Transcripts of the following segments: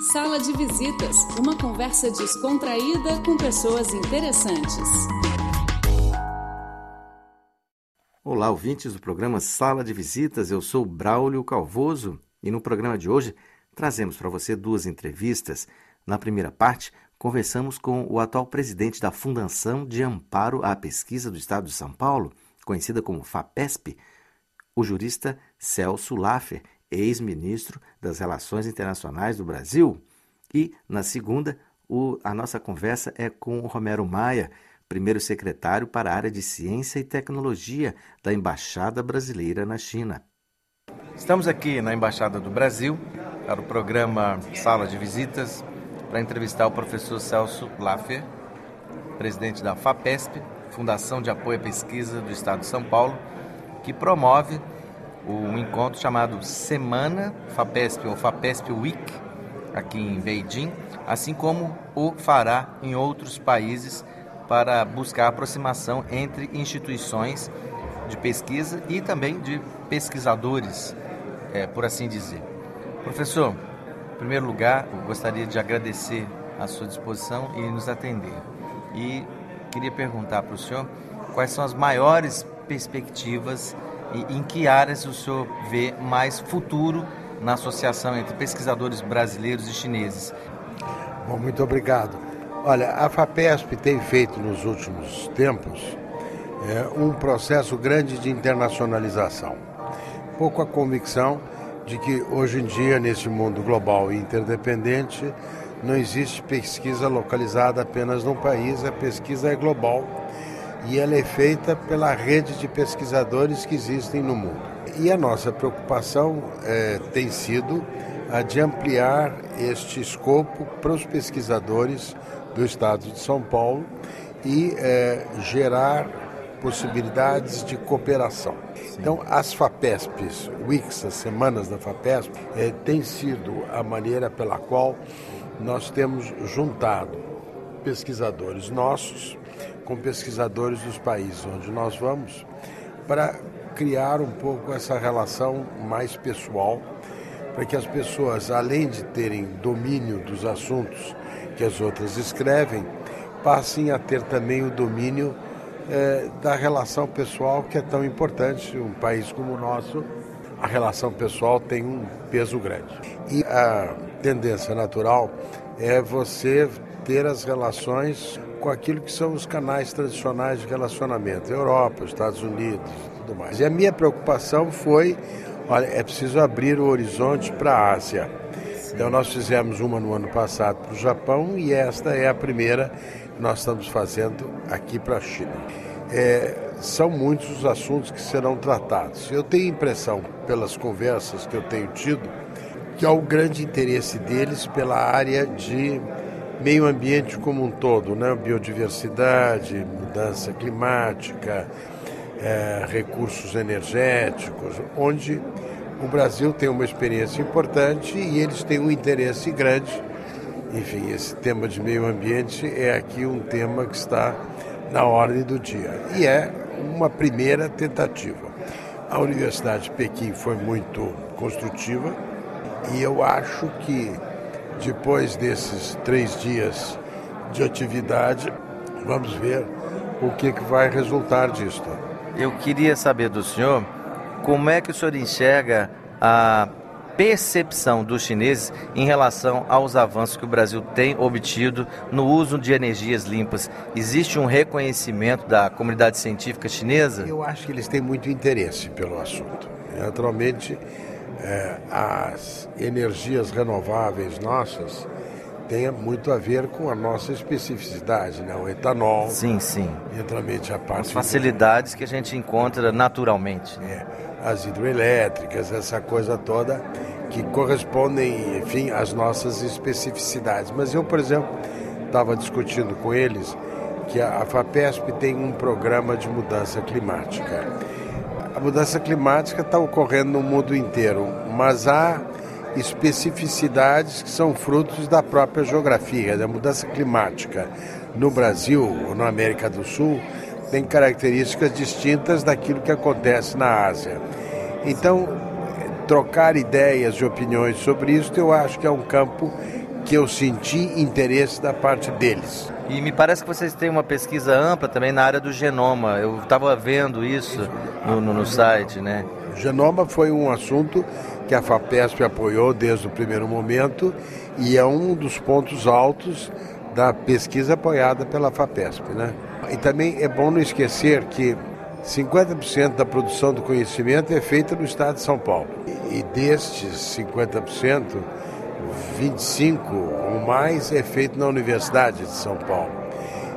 Sala de Visitas, uma conversa descontraída com pessoas interessantes. Olá, ouvintes do programa Sala de Visitas. Eu sou Braulio Calvoso e no programa de hoje trazemos para você duas entrevistas. Na primeira parte, conversamos com o atual presidente da Fundação de Amparo à Pesquisa do Estado de São Paulo, conhecida como FAPESP, o jurista Celso Laffer, ex-ministro das Relações Internacionais do Brasil. E, na segunda, o, a nossa conversa é com o Romero Maia, primeiro secretário para a área de Ciência e Tecnologia da Embaixada Brasileira na China. Estamos aqui na Embaixada do Brasil para o programa Sala de Visitas para entrevistar o professor Celso Laffer, presidente da FAPESP, Fundação de Apoio à Pesquisa do Estado de São Paulo, que promove um encontro chamado Semana FAPESP ou FAPESP Week aqui em Beijing, assim como o fará em outros países para buscar aproximação entre instituições de pesquisa e também de pesquisadores, é, por assim dizer. Professor, em primeiro lugar, gostaria de agradecer a sua disposição e nos atender. E queria perguntar para o senhor quais são as maiores perspectivas e em que áreas o senhor vê mais futuro na associação entre pesquisadores brasileiros e chineses? Bom, muito obrigado. Olha, a FAPESP tem feito nos últimos tempos é, um processo grande de internacionalização. Pouco a convicção de que hoje em dia, nesse mundo global e interdependente, não existe pesquisa localizada apenas num país, a pesquisa é global e ela é feita pela rede de pesquisadores que existem no mundo. E a nossa preocupação é, tem sido a de ampliar este escopo para os pesquisadores do estado de São Paulo e é, gerar possibilidades de cooperação. Então, as FAPESPs, WICS, as semanas da FAPESP, é, tem sido a maneira pela qual nós temos juntado pesquisadores nossos com pesquisadores dos países onde nós vamos para criar um pouco essa relação mais pessoal, para que as pessoas, além de terem domínio dos assuntos que as outras escrevem, passem a ter também o domínio é, da relação pessoal que é tão importante. Um país como o nosso, a relação pessoal tem um peso grande. E a tendência natural é você ter as relações com aquilo que são os canais tradicionais de relacionamento, Europa, Estados Unidos, tudo mais. E a minha preocupação foi, olha, é preciso abrir o horizonte para a Ásia. Então nós fizemos uma no ano passado para o Japão e esta é a primeira que nós estamos fazendo aqui para a China. É, são muitos os assuntos que serão tratados. Eu tenho a impressão, pelas conversas que eu tenho tido, que há um grande interesse deles pela área de meio ambiente como um todo, né? biodiversidade, mudança climática, é, recursos energéticos, onde o Brasil tem uma experiência importante e eles têm um interesse grande. Enfim, esse tema de meio ambiente é aqui um tema que está na ordem do dia e é uma primeira tentativa. A Universidade de Pequim foi muito construtiva e eu acho que depois desses três dias de atividade, vamos ver o que, que vai resultar disto. Eu queria saber do senhor como é que o senhor enxerga a percepção dos chineses em relação aos avanços que o Brasil tem obtido no uso de energias limpas. Existe um reconhecimento da comunidade científica chinesa? Eu acho que eles têm muito interesse pelo assunto. Naturalmente, é, as energias renováveis nossas têm muito a ver com a nossa especificidade, né? o etanol. Sim, sim. Naturalmente a parte. As facilidades que a gente encontra naturalmente. É, as hidroelétricas, essa coisa toda que correspondem, enfim, às nossas especificidades. Mas eu, por exemplo, estava discutindo com eles que a FAPESP tem um programa de mudança climática a mudança climática está ocorrendo no mundo inteiro, mas há especificidades que são frutos da própria geografia, da mudança climática. No Brasil ou na América do Sul, tem características distintas daquilo que acontece na Ásia. Então, trocar ideias e opiniões sobre isso, eu acho que é um campo que eu senti interesse da parte deles. E me parece que vocês têm uma pesquisa ampla também na área do genoma. Eu estava vendo isso no, no, no site, né? Genoma foi um assunto que a FAPESP apoiou desde o primeiro momento e é um dos pontos altos da pesquisa apoiada pela FAPESP, né? E também é bom não esquecer que 50% da produção do conhecimento é feita no estado de São Paulo. E destes 50%, 25 ou mais é feito na Universidade de São Paulo.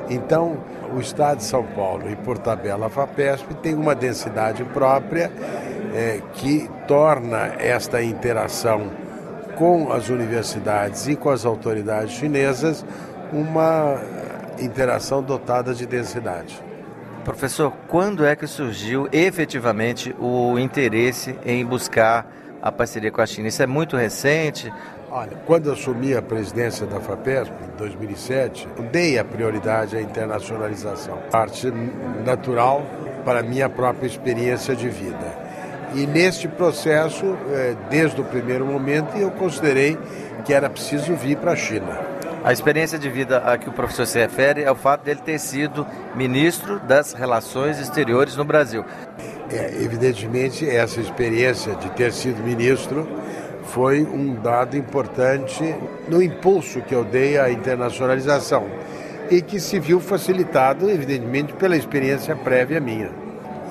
Então, o Estado de São Paulo e por tabela FAPESP tem uma densidade própria é, que torna esta interação com as universidades e com as autoridades chinesas uma interação dotada de densidade. Professor, quando é que surgiu efetivamente o interesse em buscar a parceria com a China? Isso é muito recente? Olha, quando assumi a presidência da FAPESP, em 2007, dei a prioridade à internacionalização, parte natural para a minha própria experiência de vida. E neste processo, eh, desde o primeiro momento, eu considerei que era preciso vir para a China. A experiência de vida a que o professor se refere é o fato dele ter sido ministro das Relações Exteriores no Brasil. É, evidentemente, essa experiência de ter sido ministro foi um dado importante no impulso que eu dei à internacionalização e que se viu facilitado, evidentemente, pela experiência prévia minha.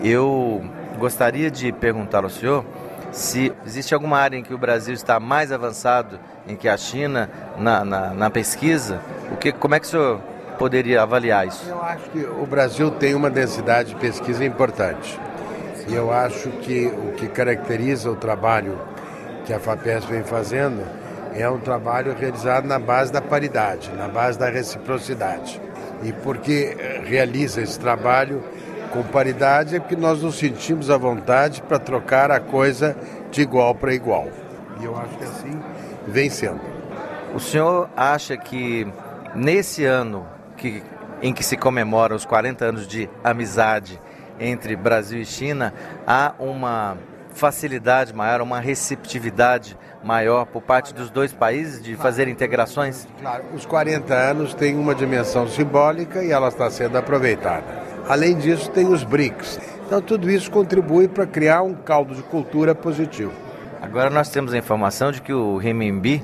Eu gostaria de perguntar ao senhor se existe alguma área em que o Brasil está mais avançado em que a China na, na, na pesquisa. O que, como é que o senhor poderia avaliar isso? Eu acho que o Brasil tem uma densidade de pesquisa importante. E eu acho que o que caracteriza o trabalho que a FAPES vem fazendo é um trabalho realizado na base da paridade, na base da reciprocidade. E porque realiza esse trabalho com paridade é porque nós nos sentimos à vontade para trocar a coisa de igual para igual. E eu acho que assim vem sendo. O senhor acha que nesse ano que, em que se comemora os 40 anos de amizade entre Brasil e China, há uma facilidade maior, uma receptividade maior por parte dos dois países de fazer integrações? Claro, os 40 anos têm uma dimensão simbólica e ela está sendo aproveitada. Além disso, tem os BRICS. Então, tudo isso contribui para criar um caldo de cultura positivo. Agora, nós temos a informação de que o renminbi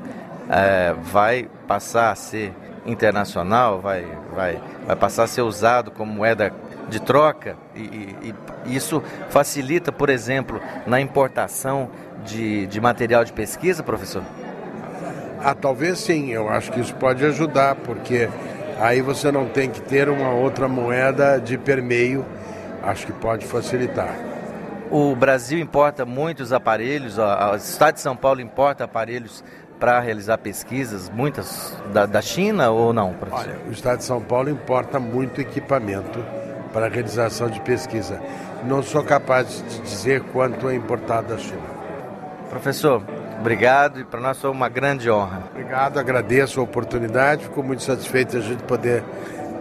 é, vai passar a ser internacional, vai, vai, vai passar a ser usado como moeda de troca e, e, e, isso facilita, por exemplo, na importação de, de material de pesquisa, professor? Ah, talvez sim, eu acho que isso pode ajudar, porque aí você não tem que ter uma outra moeda de permeio, acho que pode facilitar. O Brasil importa muitos aparelhos, o Estado de São Paulo importa aparelhos para realizar pesquisas, muitas da, da China ou não, professor? Olha, o Estado de São Paulo importa muito equipamento para a realização de pesquisa. Não sou capaz de dizer quanto é importado da China. Professor, obrigado e para nós foi uma grande honra. Obrigado, agradeço a oportunidade, fico muito satisfeito de a gente poder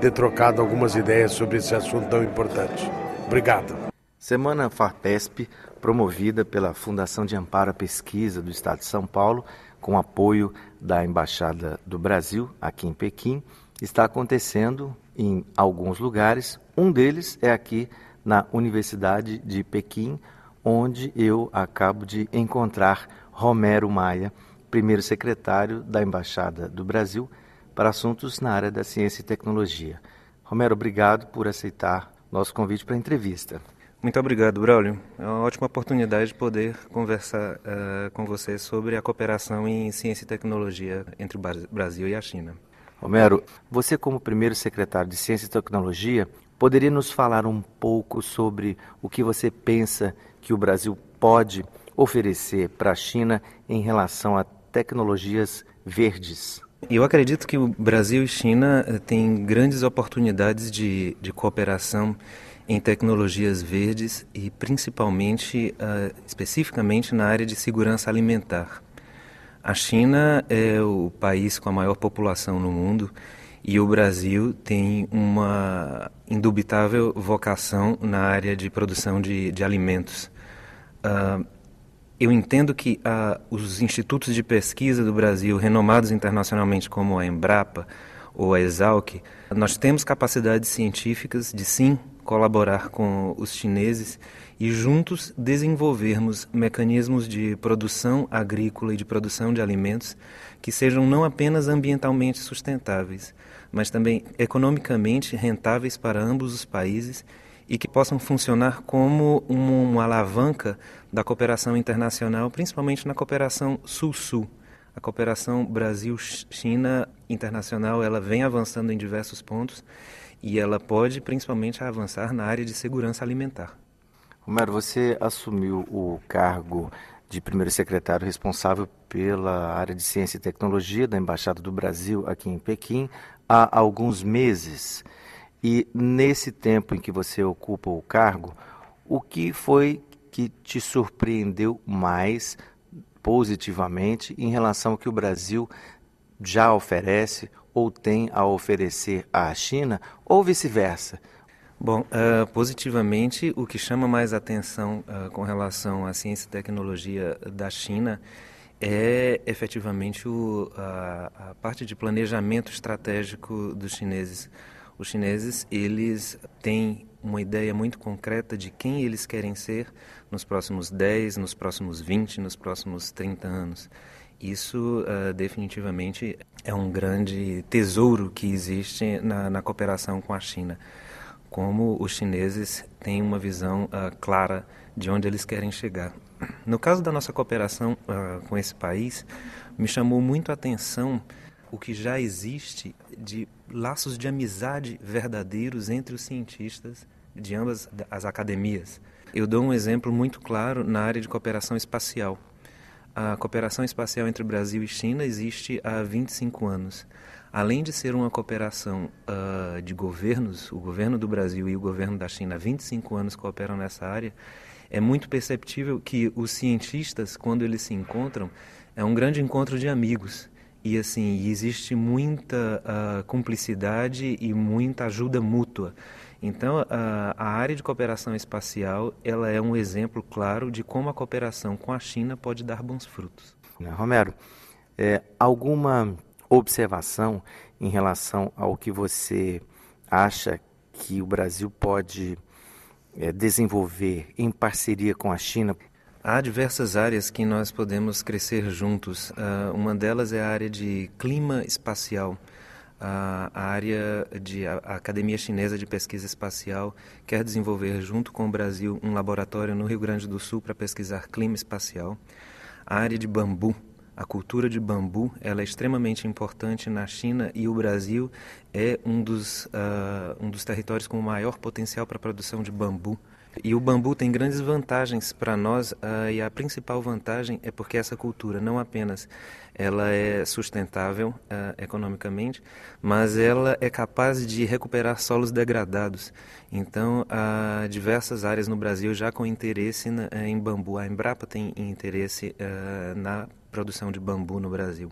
ter trocado algumas ideias sobre esse assunto tão importante. Obrigado. Semana FARPESP, promovida pela Fundação de Amparo à Pesquisa do Estado de São Paulo, com apoio da Embaixada do Brasil aqui em Pequim, está acontecendo em alguns lugares. Um deles é aqui na Universidade de Pequim, onde eu acabo de encontrar Romero Maia, primeiro secretário da Embaixada do Brasil para assuntos na área da ciência e tecnologia. Romero, obrigado por aceitar nosso convite para a entrevista. Muito obrigado, Braulio. É uma ótima oportunidade de poder conversar uh, com você sobre a cooperação em ciência e tecnologia entre o Brasil e a China. Romero, você como primeiro secretário de Ciência e Tecnologia, poderia nos falar um pouco sobre o que você pensa que o Brasil pode oferecer para a China em relação a tecnologias verdes? Eu acredito que o Brasil e China eh, têm grandes oportunidades de, de cooperação em tecnologias verdes e principalmente, uh, especificamente na área de segurança alimentar. A China é o país com a maior população no mundo e o Brasil tem uma indubitável vocação na área de produção de, de alimentos. Uh, eu entendo que uh, os institutos de pesquisa do Brasil, renomados internacionalmente como a Embrapa ou a Exalc, nós temos capacidades científicas de sim colaborar com os chineses e juntos desenvolvermos mecanismos de produção agrícola e de produção de alimentos que sejam não apenas ambientalmente sustentáveis, mas também economicamente rentáveis para ambos os países e que possam funcionar como uma, alavanca da cooperação internacional, principalmente na cooperação Sul-Sul. A cooperação Brasil-China internacional ela vem avançando em diversos pontos e ela pode principalmente avançar na área de segurança alimentar. Romero, você assumiu o cargo de primeiro secretário responsável pela área de ciência e tecnologia da Embaixada do Brasil aqui em Pequim há alguns meses. E nesse tempo em que você ocupa o cargo, o que foi que te surpreendeu mais positivamente em relação ao que o Brasil já oferece ou tem a oferecer à China, ou vice-versa? Bom, uh, positivamente, o que chama mais atenção uh, com relação à ciência e tecnologia da China é efetivamente o, a, a, parte de planejamento estratégico dos chineses. Os chineses, eles têm uma ideia muito concreta de quem eles querem ser nos próximos 10, nos próximos 20, nos próximos 30 anos. Isso uh, definitivamente é um grande tesouro que existe na, na cooperação com a China como os chineses têm uma visão uh, clara de onde eles querem chegar. No caso da nossa cooperação uh, com esse país, me chamou muito a atenção o que já existe de laços de amizade verdadeiros entre os cientistas de ambas as academias. Eu dou um exemplo muito claro na área de cooperação espacial. A cooperação espacial entre Brasil e China existe há 25 anos além de ser uma cooperação uh, de governos, o governo do Brasil e o governo da China há 25 anos cooperam nessa área, é muito perceptível que os cientistas, quando eles se encontram, é um grande encontro de amigos. E assim, existe muita uh, cumplicidade e muita ajuda mútua. Então, uh, a área de cooperação espacial ela é um exemplo claro de como a cooperação com a China pode dar bons frutos. Romero, é, alguma observação em relação ao que você acha que o Brasil pode é, desenvolver em parceria com a China? Há diversas áreas que nós podemos crescer juntos. Uh, uma delas é a área de clima espacial. Uh, a área de a Academia Chinesa de Pesquisa Espacial quer desenvolver, junto com o Brasil, um laboratório no Rio Grande do Sul para pesquisar clima espacial. A área de bambu a cultura de bambu ela é extremamente importante na China e o Brasil é um dos, uh, um dos territórios com maior potencial para a produção de bambu. E o bambu tem grandes vantagens para nós uh, e a principal vantagem é porque essa cultura não apenas ela é sustentável uh, economicamente, mas ela é capaz de recuperar solos degradados. Então, há diversas áreas no Brasil já com interesse na, em bambu. A Embrapa tem interesse uh, na produção de bambu no Brasil.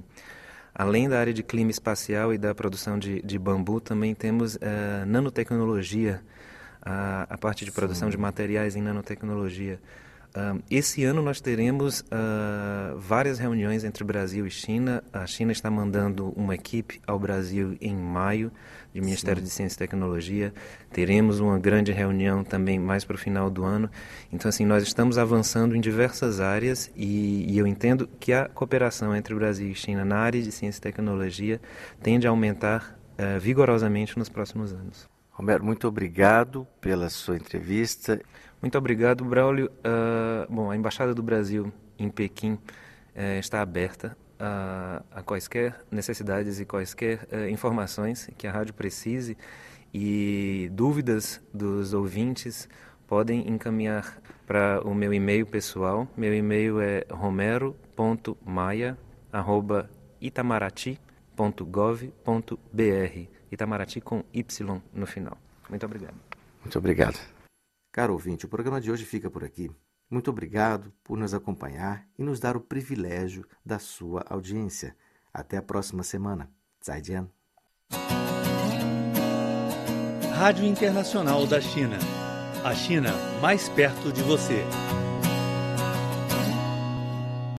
Além da área de clima espacial e da produção de, de bambu, também temos uh, nanotecnologia, a, a, parte de produção Sim. de materiais em nanotecnologia. Uh, esse ano nós teremos uh, várias reuniões entre Brasil e China. A China está mandando uma equipe ao Brasil em maio, de Ministério Sim. de Ciência e Tecnologia. Teremos uma grande reunião também mais para o final do ano. Então, assim, nós estamos avançando em diversas áreas e, e eu entendo que a cooperação entre Brasil e China na área de ciência e tecnologia tende a aumentar uh, vigorosamente nos próximos anos. Roberto, muito obrigado pela sua entrevista. Muito obrigado, Braulio. Uh, bom, a Embaixada do Brasil em Pequim uh, está aberta a, a, quaisquer necessidades e quaisquer uh, informações que a rádio precise e dúvidas dos ouvintes podem encaminhar para o meu e-mail pessoal. Meu e-mail é romero.maia.itamaraty.gov.br Itamaraty com Y no final. Muito obrigado. Muito obrigado. Caro ouvinte, o programa de hoje fica por aqui. Muito obrigado por nos acompanhar e nos dar o privilégio da sua audiência. Até a próxima semana. Zaijian. Rádio Internacional da China. A China mais perto de você.